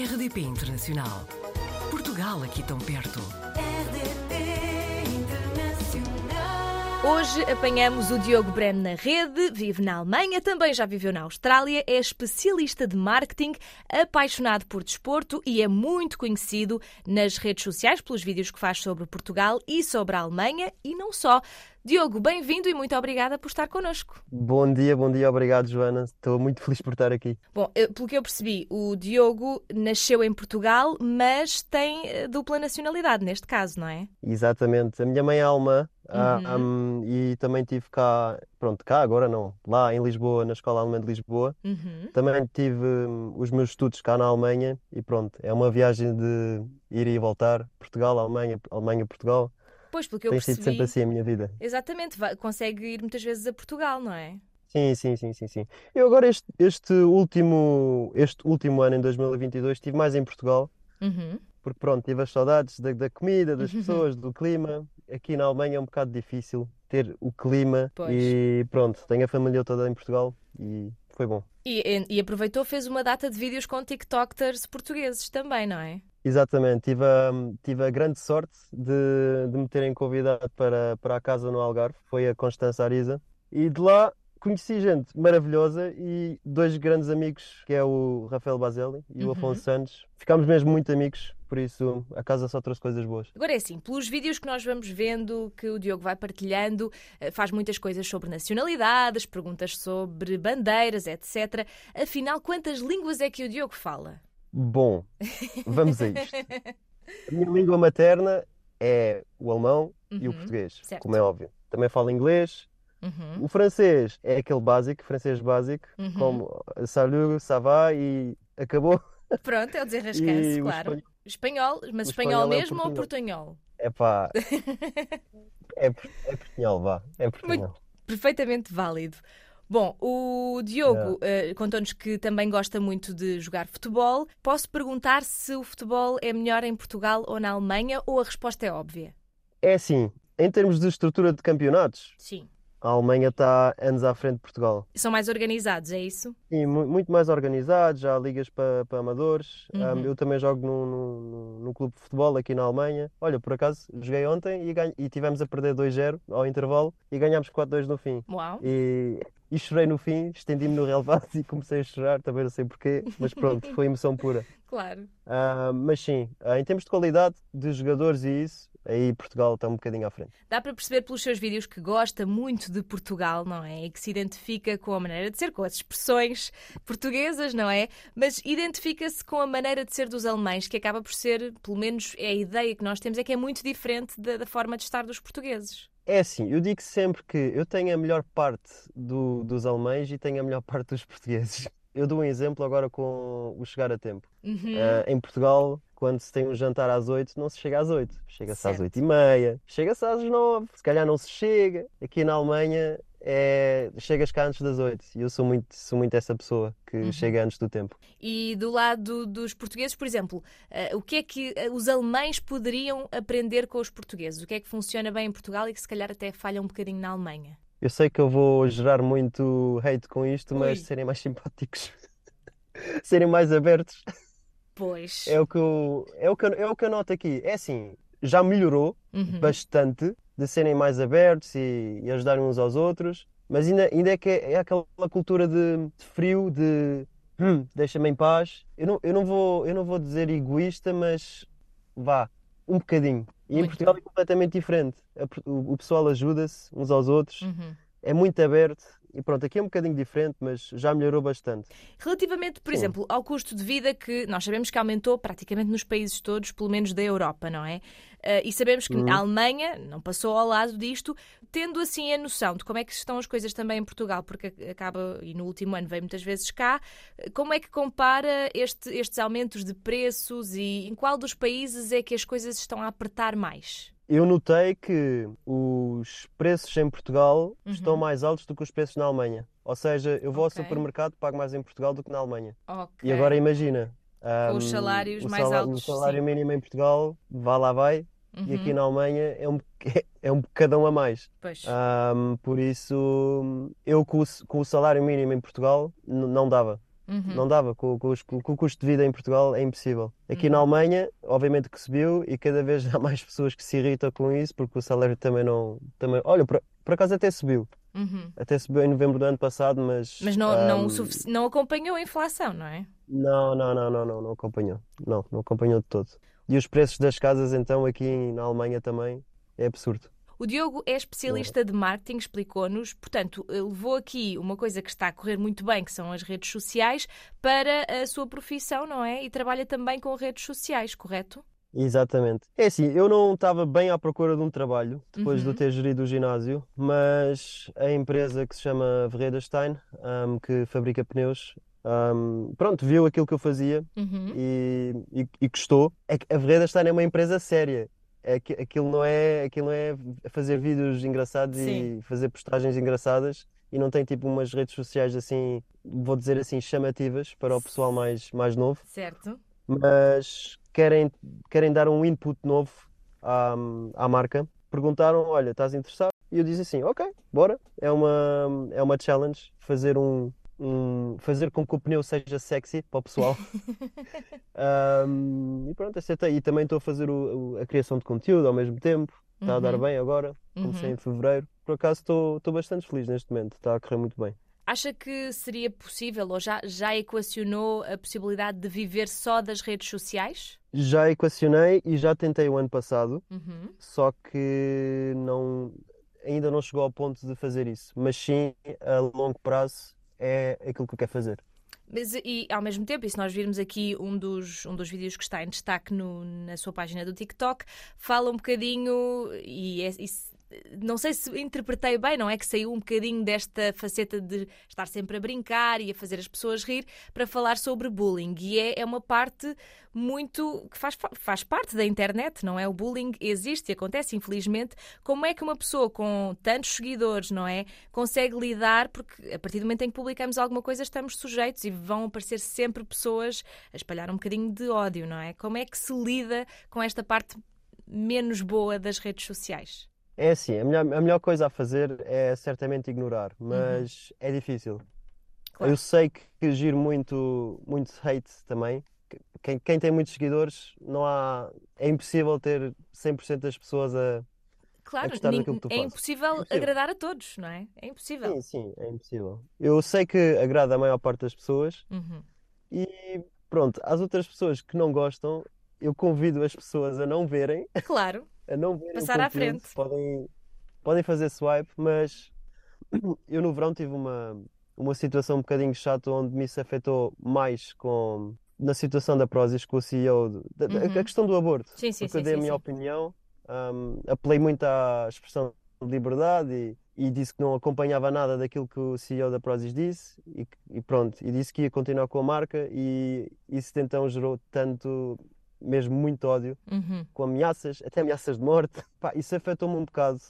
RDP Internacional. Portugal aqui tão perto. RDP Internacional. Hoje apanhamos o Diogo Breno na rede, vive na Alemanha, também já viveu na Austrália, é especialista de marketing, apaixonado por desporto e é muito conhecido nas redes sociais pelos vídeos que faz sobre Portugal e sobre a Alemanha e não só. Diogo, bem-vindo e muito obrigada por estar connosco. Bom dia, bom dia, obrigado Joana. Estou muito feliz por estar aqui. Bom, pelo que eu percebi, o Diogo nasceu em Portugal, mas tem eh, dupla nacionalidade neste caso, não é? Exatamente. A minha mãe é alemã, ah, Uhum. hum, e também tive cá, pronto, cá agora não, lá em Lisboa, na Escola Alemã de Lisboa. Uhum. Também tive hum, os meus estudos cá na Alemanha e pronto, é uma viagem de ir e voltar, Portugal, Alemanha, Alemanha, Portugal. Pois, pelo que eu Tem sido percebi, sempre assim a minha vida. exatamente, vai- consegue ir muitas vezes a Portugal, não é? Sim, sim, sim, sim, sim. Eu agora este, este último, este último ano, em 2022, estive mais em Portugal. Uhum. Porque pronto, tive as saudades da, da comida, das Uhum. pessoas, do clima. Aqui na Alemanha é um bocado difícil ter o clima Pois. e pronto, tenho a família toda em Portugal e foi bom. E, e aproveitou, fez uma data de vídeos com TikTokers portugueses também, não é? Exatamente, tive a, tive a grande sorte de, de me terem convidado para, para a casa no Algarve, foi a Constança Ariza, e de lá conheci gente maravilhosa e dois grandes amigos, que é o Rafael Baselli e o Uhum. Afonso Santos. Ficámos mesmo muito amigos, por isso a casa só trouxe coisas boas. Agora é assim, pelos vídeos que nós vamos vendo, que o Diogo vai partilhando, eh, faz muitas coisas sobre nacionalidades, perguntas sobre bandeiras, etc. Afinal, quantas línguas é que o Diogo fala? Bom, vamos a isto. A minha língua materna é o alemão e o Uhum, português, certo. como é óbvio. Também falo inglês. Uhum, O francês é aquele básico, francês básico, uhum. como salut, ça va e acabou. Pronto, é o desenrascanço, E o claro. Espanhol, mas o espanhol, espanhol é mesmo ou portunhol. portunhol? Epá, é, é portunhol, vá, é portunhol. Perfeitamente válido. Bom, o Diogo eh, contou-nos que também gosta muito de jogar futebol. Posso perguntar se o futebol é melhor em Portugal ou na Alemanha ou a resposta é óbvia? É assim, em termos de estrutura de campeonatos, Sim. A Alemanha está anos à frente de Portugal. São mais organizados, é isso? Mu- muito mais organizados, já há ligas para amadores. Uhum. Um, eu também jogo num, clube de futebol aqui na Alemanha. Olha, por acaso, joguei ontem e, ganho, e tivemos a perder 2-0 ao intervalo e ganhámos 4-2 no fim. Uau. E, e chorei no fim, estendi-me no relevado e comecei a chorar, também não sei porquê, mas pronto, foi emoção pura. Claro. Ah, mas sim, ah, em termos de qualidade de jogadores e isso, aí Portugal está um bocadinho à frente. Dá para perceber pelos seus vídeos que gosta muito de Portugal, não é? E que se identifica com a maneira de ser, com as expressões portuguesas, não é? Mas identifica-se com a maneira de ser dos alemães, que acaba por ser, pelo menos é a ideia que nós temos, é que é muito diferente da, da forma de estar dos portugueses. É assim, eu digo sempre que eu tenho a melhor parte do- dos alemães e tenho a melhor parte dos portugueses. Eu dou um exemplo agora com o chegar a tempo. Uhum. Ah, em Portugal, quando se tem um jantar às 8, não se chega às 8. Chega-se às. 8 e meia, chega-se às 9, se calhar não se chega. Aqui na Alemanha, é... chegas cá antes das 8. E eu sou muito, sou muito essa pessoa que Uhum. chega antes do tempo. E do lado dos portugueses, por exemplo, eh, o que é que eh, os alemães poderiam aprender com os portugueses? O que é que funciona bem em Portugal e que se calhar até falha um bocadinho na Alemanha? Eu sei que eu vou gerar muito hate com isto, mas Ui. serem mais simpáticos, serem mais abertos. Pois. É o que eu, é o que eu, é o que eu noto aqui. É assim, já melhorou Uhum. bastante de serem mais abertos e, e ajudarem uns aos outros, mas ainda, ainda é que é, é aquela cultura de, de frio, de "Hum, deixa-me em paz. Eu não, eu não vou, eu não vou dizer egoísta, mas vá, um bocadinho. E em Muito Portugal bem. é completamente diferente. O, o pessoal ajuda-se uns aos outros, Uhum. É muito aberto. E pronto, aqui é um bocadinho diferente, mas já melhorou bastante. Relativamente, por Sim. exemplo, ao custo de vida que nós sabemos que aumentou praticamente nos países todos, pelo menos da Europa, não é? Eh, e sabemos que Uhum. a Alemanha não passou ao lado disto, tendo assim a noção de como é que estão as coisas também em Portugal, porque acaba, e no último ano veio muitas vezes cá, eh, como é que compara este- estes aumentos de preços e em qual dos países é que as coisas estão a apertar mais? Eu notei que os preços em Portugal estão Uhum. mais altos do que os preços na Alemanha. Ou seja, eu vou Ok. ao supermercado pago mais em Portugal do que na Alemanha. Ok. E agora imagina, Com os salários o mais sala- altos, O salário sim. mínimo em Portugal, vá lá vai, e aqui Uhum. na Alemanha é um, é um bocadão a mais. Pois. Ahm, por isso, eu com o, com o salário mínimo em Portugal não dava. Uhum. Não dava, com, com os- com o custo de vida em Portugal é impossível. Aqui Uhum. na Alemanha, obviamente que subiu e cada vez há mais pessoas que se irritam com isso porque o salário também não. Também, olha, por, por acaso até subiu. Uhum. Até subiu em novembro do ano passado, mas. Mas não, não, ahm, o sufici- não acompanhou a inflação, não é? não, não, não, não, não, não acompanhou. Não, não acompanhou de todo. E os preços das casas, então, aqui na Alemanha também, é absurdo. O Diogo é especialista de marketing, explicou-nos, portanto, levou aqui uma coisa que está a correr muito bem, que são as redes sociais, para a sua profissão, não é? E trabalha também com redes sociais, correto? Exatamente. É assim, eu não estava bem à procura de um trabalho depois de Uhum. eu ter gerido o ginásio, mas a empresa que se chama Verreda Stein, ahm, que fabrica pneus, ahm, pronto, viu aquilo que eu fazia Uhum. e, e, e gostou. É que a Verreda Stein é uma empresa séria. É que aquilo não é, aquilo não é fazer vídeos engraçados Sim. e fazer postagens engraçadas e não tem tipo umas redes sociais assim, vou dizer assim, chamativas para o pessoal mais, mais novo Certo. mas querem, querem dar um input novo à, à marca. Perguntaram: Olha, estás interessado? E eu disse assim: Ok, bora. É uma, é uma challenge fazer um, um- fazer com que o pneu seja sexy para o pessoal. Ahm, e pronto, aceitei. E também estou a fazer o- o- a criação de conteúdo ao mesmo tempo. Está a dar Uhum. bem agora. Comecei Uhum. em fevereiro. Por acaso estou estou bastante feliz neste momento. Está a correr muito bem. Acha que seria possível ou já, já equacionou a possibilidade de viver só das redes sociais? Já equacionei e já tentei o ano passado. Uhum. só que não, ainda não chegou ao ponto de fazer isso. Mas sim, a longo prazo é aquilo que eu quero fazer. Mas, e ao mesmo tempo, e se nós virmos aqui um dos, um dos vídeos que está em destaque no- na sua página do TikTok, fala um bocadinho, e, é- e não sei se interpretei bem, não é? Que saiu um bocadinho desta faceta de estar sempre a brincar e a fazer as pessoas rir para falar sobre bullying. E é, é uma parte muito que faz, faz parte da internet, não é? O bullying existe e acontece, infelizmente. Como é que uma pessoa com tantos seguidores, não é? Consegue lidar, porque a partir do momento em que publicamos alguma coisa estamos sujeitos e vão aparecer sempre pessoas a espalhar um bocadinho de ódio, não é? Como é que se lida com esta parte menos boa das redes sociais? É assim, a melhor, a melhor coisa a fazer é certamente ignorar, mas é difícil. Claro. Eu sei que, giro muito, muito hate também. Que- Quem, quem tem muitos seguidores, não há, é impossível ter 100% das pessoas a. Claro, gostar nin- daquilo que tu é fazes. impossível É impossível. agradar a todos, não é? É impossível. Sim, sim, é impossível. Eu sei que agrada a maior parte das pessoas, Uhum. E pronto, às outras pessoas que não gostam, eu convido as pessoas a não verem, Claro, a não verem Passar à frente. Podem, podem fazer swipe, mas eu no verão tive uma, uma situação um bocadinho chata onde me isso afetou mais com na situação da Prozis com o CEO, Uhum. a questão do aborto. Sim, sim, Porque eu sim, dei a minha opinião, um, apelei muito à expressão de liberdade e, e disse que não acompanhava nada daquilo que o CEO da Prozis disse e, e pronto, e disse que ia continuar com a marca e isso então gerou tanto, mesmo muito ódio, Uhum. com ameaças, até ameaças de morte. Pá, isso afetou-me um bocado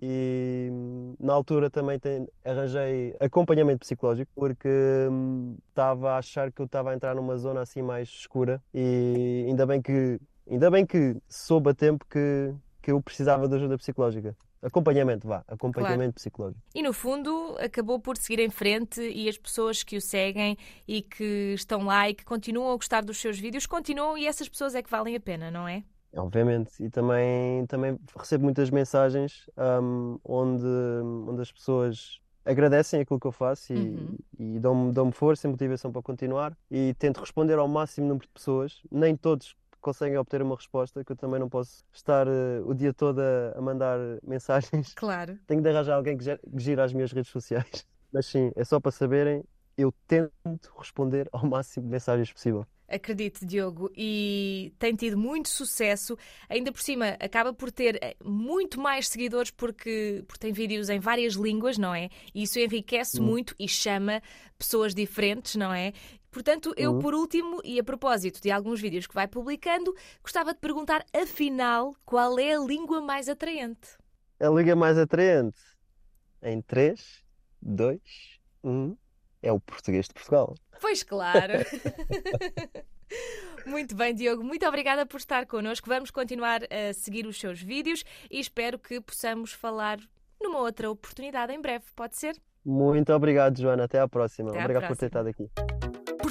e hum, na altura também tem- arranjei acompanhamento psicológico porque hum, estava a achar que eu estava a entrar numa zona assim mais escura e ainda bem que ainda bem que soube a tempo que, que eu precisava de ajuda psicológica. Acompanhamento, vá, acompanhamento psicológico. E no fundo acabou por seguir em frente e as pessoas que o seguem e que estão lá e que continuam a gostar dos seus vídeos continuam e essas pessoas é que valem a pena, não é? Obviamente, e também, também recebo muitas mensagens hum, onde, onde as pessoas agradecem aquilo que eu faço e, Uhum. e dão-me dão força e motivação para continuar e tento responder ao máximo número de pessoas. Nem todos conseguem obter uma resposta, que eu também não posso estar eh, o dia todo a, mandar mensagens. Claro. Tenho de arranjar alguém que, gira as minhas redes sociais. Mas sim, é só para saberem, eu tento responder ao máximo de mensagens possível. Acredite, Diogo, e tem tido muito sucesso. Ainda por cima, acaba por ter eh, muito mais seguidores porque, porque tem vídeos em várias línguas, não é? E isso enriquece muito e chama pessoas diferentes, não é? Portanto, eu, Uhum. por último, e a propósito de alguns vídeos que vai publicando, gostava de perguntar, afinal, qual é a língua mais atraente? A liga mais atraente em 3, 2, 1 é o português de Portugal. Pois claro. Muito bem, Diogo. Muito obrigada por estar connosco. Vamos continuar a seguir os seus vídeos e espero que possamos falar numa outra oportunidade em breve. Pode ser? Muito obrigado, Joana. Até à próxima. Até à Obrigado por ter próxima. estado aqui.